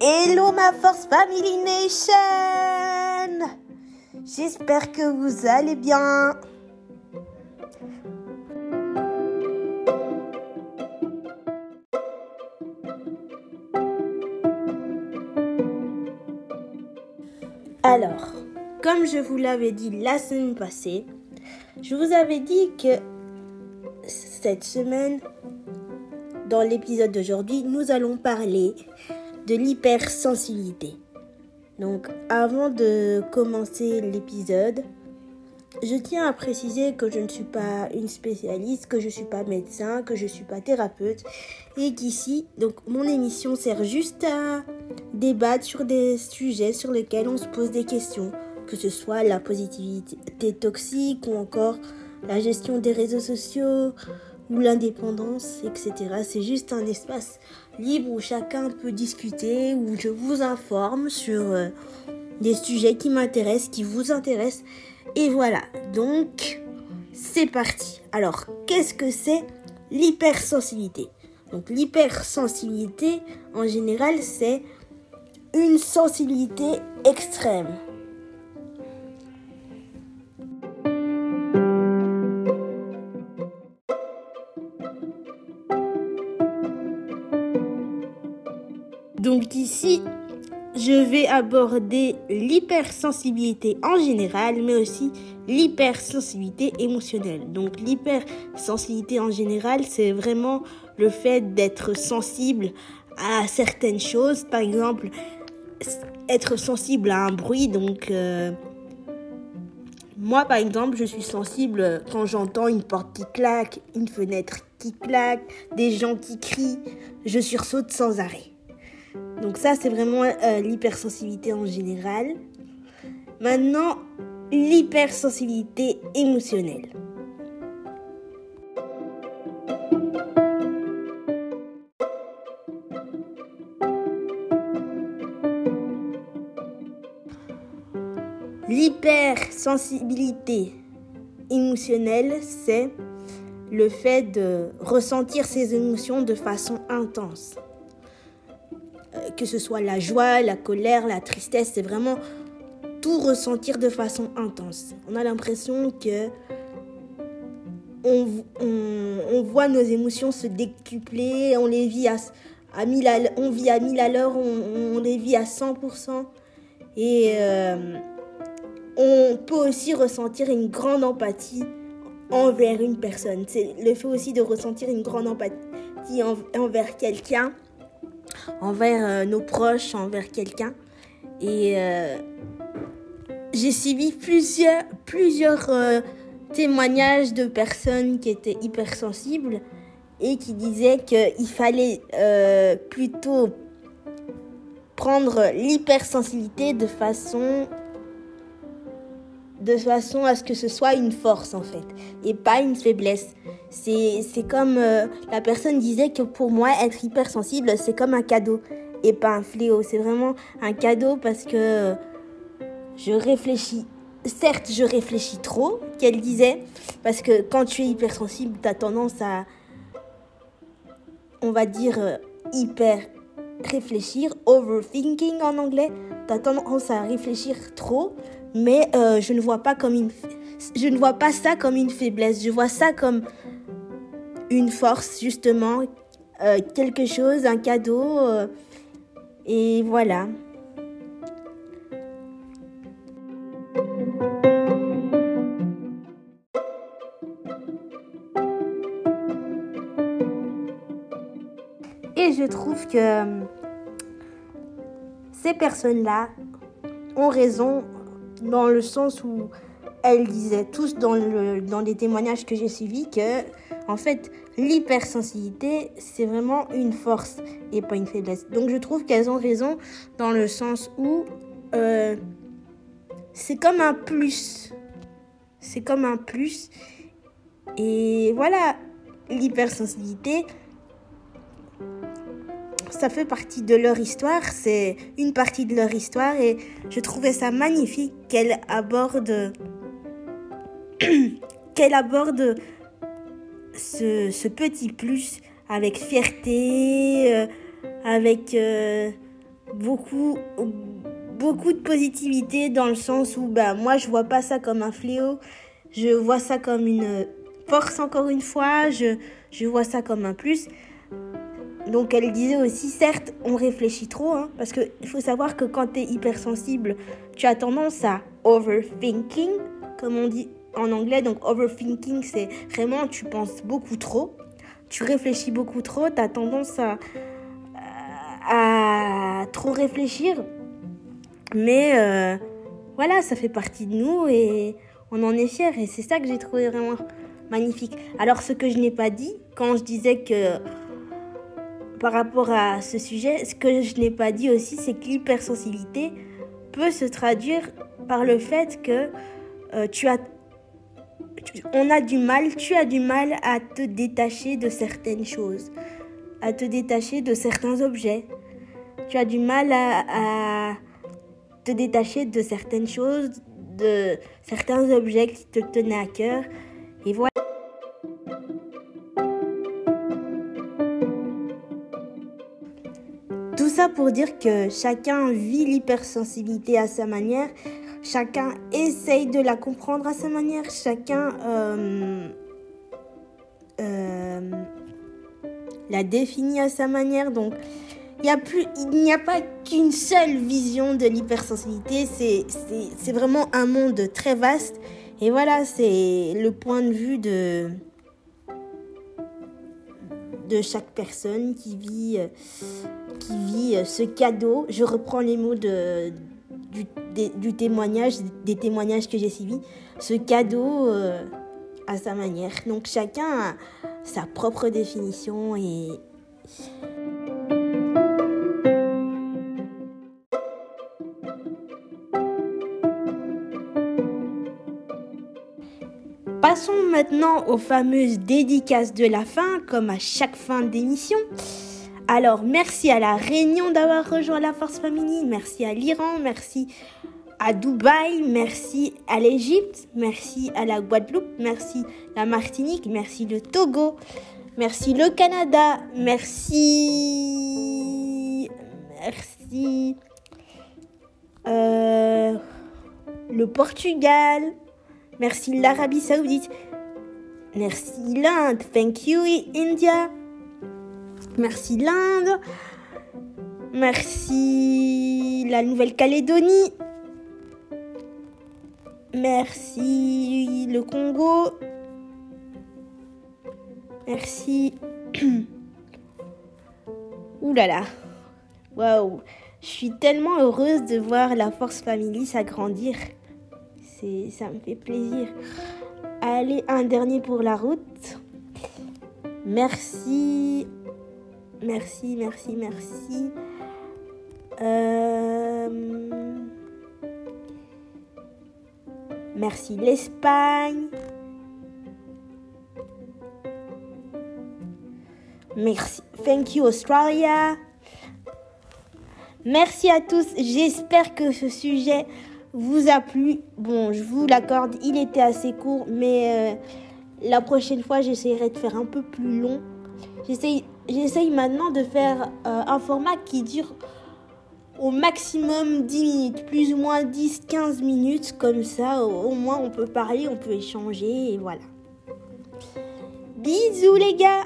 Hello ma Force Family Nation J'espère que vous allez bien. Alors, comme je vous l'avais dit la semaine passée, je vous avais dit que cette semaine, dans l'épisode d'aujourd'hui, nous allons parler de l'hypersensibilité. Donc, avant de commencer l'épisode, je tiens à préciser que je ne suis pas une spécialiste, que je ne suis pas médecin, que je ne suis pas thérapeute et qu'ici, donc mon émission sert juste à débattre sur des sujets sur lesquels on se pose des questions, que ce soit la positivité toxique ou encore la gestion des réseaux sociaux ou l'indépendance, etc. C'est juste un espace libre où chacun peut discuter, où je vous informe sur euh, des sujets qui m'intéressent, qui vous intéressent. Et voilà, donc c'est parti. Alors, qu'est-ce que c'est l'hypersensibilité? Donc l'hypersensibilité, en général, c'est une sensibilité extrême. Donc ici, je vais aborder l'hypersensibilité en général, mais aussi l'hypersensibilité émotionnelle. Donc l'hypersensibilité en général, c'est vraiment le fait d'être sensible à certaines choses. Par exemple, être sensible à un bruit. Donc euh, moi, par exemple, je suis sensible quand j'entends une porte qui claque, une fenêtre qui claque, des gens qui crient. Je sursaute sans arrêt. Donc ça, c'est vraiment euh, l'hypersensibilité en général. Maintenant, l'hypersensibilité émotionnelle. L'hypersensibilité émotionnelle, c'est le fait de ressentir ses émotions de façon intense que ce soit la joie, la colère, la tristesse, c'est vraiment tout ressentir de façon intense. On a l'impression que on, voit nos émotions se décupler, on les vit à, à on vit à 1000 à l'heure, on, les vit à 100%. Et euh, on peut aussi ressentir une grande empathie envers une personne. C'est le fait aussi de ressentir une grande empathie envers quelqu'un envers euh, nos proches, envers quelqu'un. Et euh, j'ai suivi plusieurs, euh, témoignages de personnes qui étaient hypersensibles et qui disaient qu'il fallait plutôt prendre l'hypersensibilité de façon de façon à ce que ce soit une force en fait et pas une faiblesse. C'est comme euh, la personne disait que pour moi être hypersensible c'est comme un cadeau et pas un fléau. C'est vraiment un cadeau parce que je réfléchis. Certes, je réfléchis trop, qu'elle disait, parce que quand tu es hypersensible, tu as tendance à, on va dire, euh, hyper réfléchir, overthinking en anglais. Tu as tendance à réfléchir trop mais euh, je ne vois pas comme une je ne vois pas ça comme une faiblesse, je vois ça comme une force justement, euh, quelque chose, un cadeau euh, et voilà. Et je trouve que ces personnes-là ont raison dans le sens où elle disait tous dans, le, dans les témoignages que j'ai suivis que, en fait, l'hypersensibilité, c'est vraiment une force et pas une faiblesse. Donc je trouve qu'elles ont raison dans le sens où euh, c'est comme un plus. C'est comme un plus. Et voilà, l'hypersensibilité, ça fait partie de leur histoire, c'est une partie de leur histoire et je trouvais ça magnifique qu'elle aborde qu'elle aborde ce, petit plus avec fierté, euh, avec euh, beaucoup, beaucoup de positivité dans le sens où bah, moi je vois pas ça comme un fléau, je vois ça comme une force encore une fois, je, je vois ça comme un plus. Donc elle disait aussi, certes, on réfléchit trop, hein, parce qu'il faut savoir que quand tu es hypersensible, tu as tendance à overthinking, comme on dit en anglais. Donc overthinking, c'est vraiment tu penses beaucoup trop, tu réfléchis beaucoup trop, tu as tendance à, trop réfléchir. Mais euh, voilà, ça fait partie de nous et on en est fier et c'est ça que j'ai trouvé vraiment magnifique. Alors ce que je n'ai pas dit quand je disais que par rapport à ce sujet, ce que je n'ai pas dit aussi, c'est que l'hypersensibilité peut se traduire par le fait que euh, tu as, on a du mal, tu as du mal à te détacher de certaines choses, à te détacher de certains objets. Tu as du mal à, à te détacher de certaines choses, de certains objets qui te tenaient à cœur. Et voilà. ça pour dire que chacun vit l'hypersensibilité à sa manière, chacun essaye de la comprendre à sa manière, chacun euh, euh, la définit à sa manière. Donc, il n'y a, a pas qu'une seule vision de l'hypersensibilité, c'est vraiment un monde très vaste. Et voilà, c'est le point de vue de, de chaque personne qui vit, qui vit ce cadeau. Je reprends les mots de, du, témoignage, des témoignages que j'ai suivis. Ce cadeau euh, à sa manière. Donc chacun a sa propre définition et Passons maintenant aux fameuses dédicaces de la fin, comme à chaque fin d'émission. Alors, merci à la Réunion d'avoir rejoint la Force Family, merci à l'Iran, merci à Dubaï, merci à l'Égypte, merci à la Guadeloupe, merci la Martinique, merci le Togo, merci le Canada, merci, merci euh, le Portugal, Merci l'Arabie Saoudite. Merci l'Inde. Thank you India. Merci l'Inde. Merci la Nouvelle-Calédonie. Merci le Congo. Merci. Ouh là là. Waouh. Je suis tellement heureuse de voir la Force Family s'agrandir ça me fait plaisir. Allez, un dernier pour la route. Merci. Merci, merci, merci. Euh, merci l'Espagne. Merci. Thank you Australia. Merci à tous. J'espère que ce sujet vous a plu. Bon, je vous l'accorde, il était assez court, mais euh, la prochaine fois, j'essaierai de faire un peu plus long. J'essaye maintenant de faire euh, un format qui dure au maximum 10 minutes, plus ou moins 10-15 minutes, comme ça, au, au moins on peut parler, on peut échanger, et voilà. Bisous les gars